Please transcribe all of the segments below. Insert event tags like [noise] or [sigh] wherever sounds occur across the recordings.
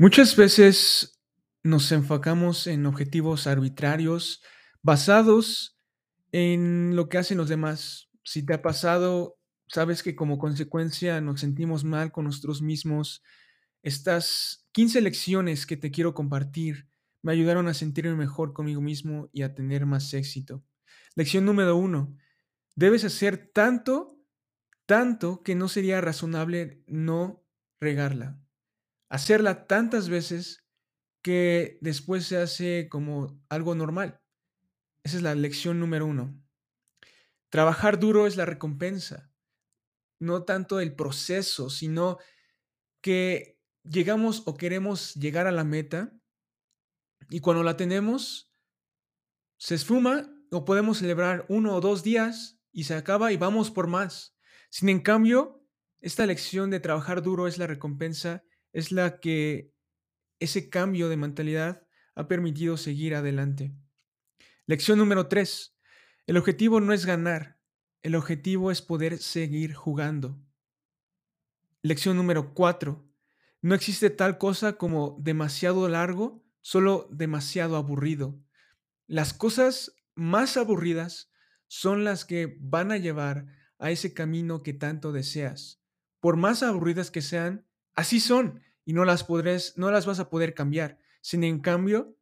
Muchas veces nos enfocamos en objetivos arbitrarios basados en lo que hacen los demás. Si te ha pasado, sabes que como consecuencia nos sentimos mal con nosotros mismos. Estas 15 lecciones que te quiero compartir me ayudaron a sentirme mejor conmigo mismo y a tener más éxito. Lección número uno. Debes hacer tanto, tanto que no sería razonable no regarla hacerla tantas veces que después se hace como algo normal. Esa es la lección número uno. Trabajar duro es la recompensa, no tanto el proceso, sino que llegamos o queremos llegar a la meta y cuando la tenemos, se esfuma o podemos celebrar uno o dos días y se acaba y vamos por más. Sin en cambio, esta lección de trabajar duro es la recompensa es la que ese cambio de mentalidad ha permitido seguir adelante. Lección número 3. El objetivo no es ganar, el objetivo es poder seguir jugando. Lección número 4. No existe tal cosa como demasiado largo, solo demasiado aburrido. Las cosas más aburridas son las que van a llevar a ese camino que tanto deseas. Por más aburridas que sean, así son y no las podrás, no las vas a poder cambiar. Sin en cambio,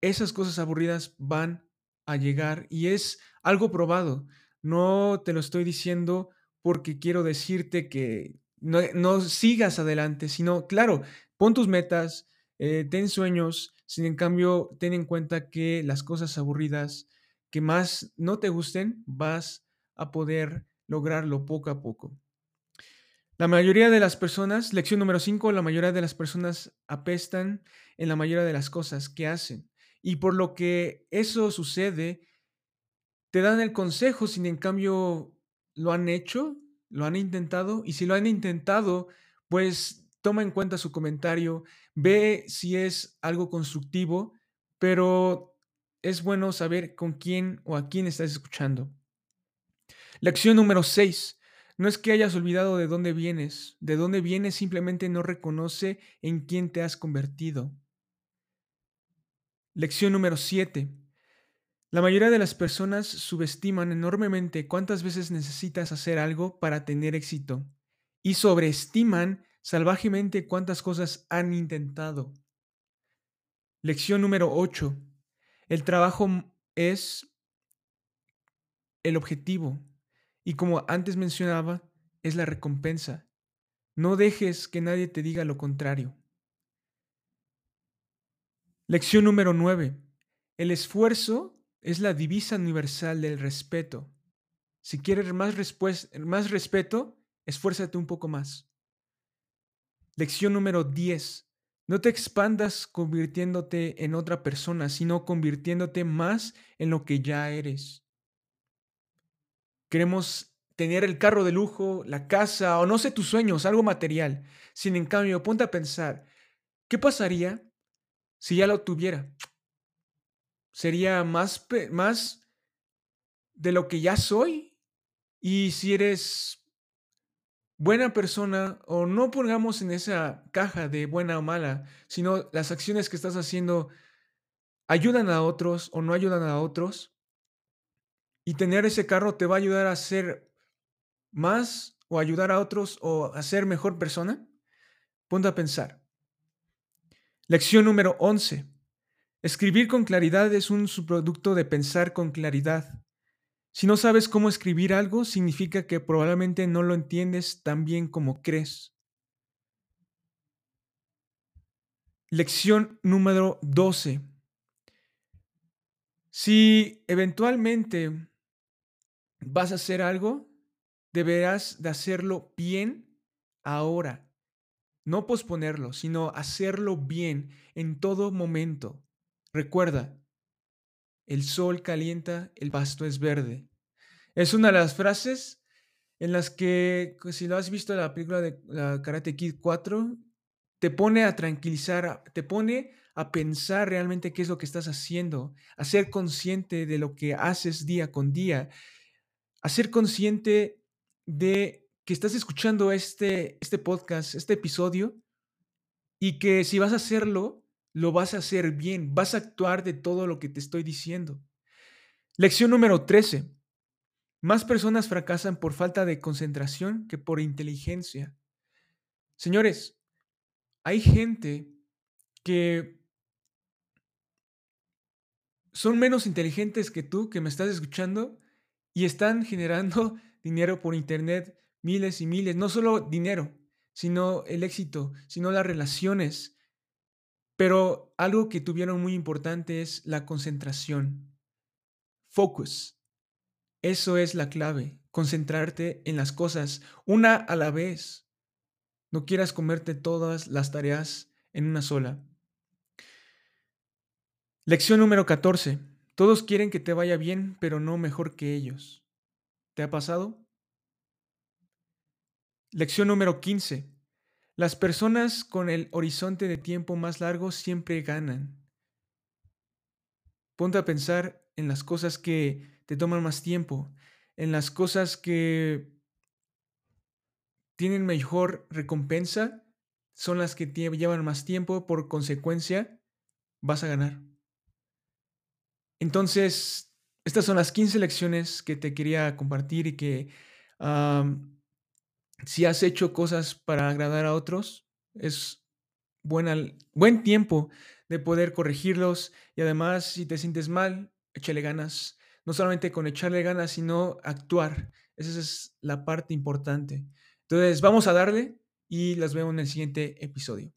esas cosas aburridas van a llegar y es algo probado. No te lo estoy diciendo porque quiero decirte que no, sigas adelante, sino, claro, pon tus metas, eh, ten sueños, sin en cambio, ten en cuenta que las cosas aburridas que más no te gusten, vas a poder lograrlo poco a poco. La mayoría de las personas, lección número 5, la mayoría de las personas apestan en la mayoría de las cosas que hacen. Y por lo que eso sucede, te dan el consejo, sin en cambio lo han hecho, lo han intentado, y si lo han intentado, pues toma en cuenta su comentario, ve si es algo constructivo, pero es bueno saber con quién o a quién estás escuchando. Lección número 6. No es que hayas olvidado de dónde vienes, de dónde vienes simplemente no reconoce en quién te has convertido. Lección número 7. La mayoría de las personas subestiman enormemente cuántas veces necesitas hacer algo para tener éxito y sobreestiman salvajemente cuántas cosas han intentado. Lección número 8. El trabajo es el objetivo, y como antes mencionaba, es la recompensa. No dejes que nadie te diga lo contrario. Lección número 9. El esfuerzo es la divisa universal del respeto. Si quieres más, más respeto, esfuérzate un poco más. Lección número 10. No te expandas convirtiéndote en otra persona, sino convirtiéndote más en lo que ya eres. Queremos tener el carro de lujo, la casa o no sé tus sueños, algo material. Sin en cambio, ponte a pensar, ¿qué pasaría si ya lo tuviera? ¿Sería más, más de lo que ya soy? Y si eres buena persona, o no pongamos en esa caja de buena o mala, sino las acciones que estás haciendo ayudan a otros o no ayudan a otros, y tener ese carro te va a ayudar a ser más o ayudar a otros o a ser mejor persona. Ponte a pensar. Lección número 11. Escribir con claridad es un subproducto de pensar con claridad. Si no sabes cómo escribir algo, significa que probablemente no lo entiendes tan bien como crees. Lección número 12. Si eventualmente vas a hacer algo, deberás de hacerlo bien ahora. No posponerlo, sino hacerlo bien en todo momento. Recuerda, el sol calienta, el pasto es verde. Es una de las frases en las que, si lo has visto en la película de la Karate Kid 4, te pone a tranquilizar, te pone a pensar realmente qué es lo que estás haciendo, a ser consciente de lo que haces día con día a ser consciente de que estás escuchando este, este podcast, este episodio, y que si vas a hacerlo, lo vas a hacer bien, vas a actuar de todo lo que te estoy diciendo. Lección número 13. Más personas fracasan por falta de concentración que por inteligencia. Señores, hay gente que son menos inteligentes que tú, que me estás escuchando, y están generando [laughs] dinero por Internet, miles y miles, no solo dinero, sino el éxito, sino las relaciones. Pero algo que tuvieron muy importante es la concentración. Focus. Eso es la clave, concentrarte en las cosas, una a la vez. No quieras comerte todas las tareas en una sola. Lección número 14. Todos quieren que te vaya bien, pero no mejor que ellos. ¿Te ha pasado? Lección número 15. Las personas con el horizonte de tiempo más largo siempre ganan. Ponte a pensar en las cosas que te toman más tiempo, en las cosas que tienen mejor recompensa, son las que llevan más tiempo, por consecuencia, vas a ganar. Entonces, estas son las 15 lecciones que te quería compartir y que si has hecho cosas para agradar a otros, es buena, buen tiempo de poder corregirlos y además si te sientes mal, échale ganas. No solamente con echarle ganas, sino actuar. Esa es la parte importante. Entonces, vamos a darle y las vemos en el siguiente episodio.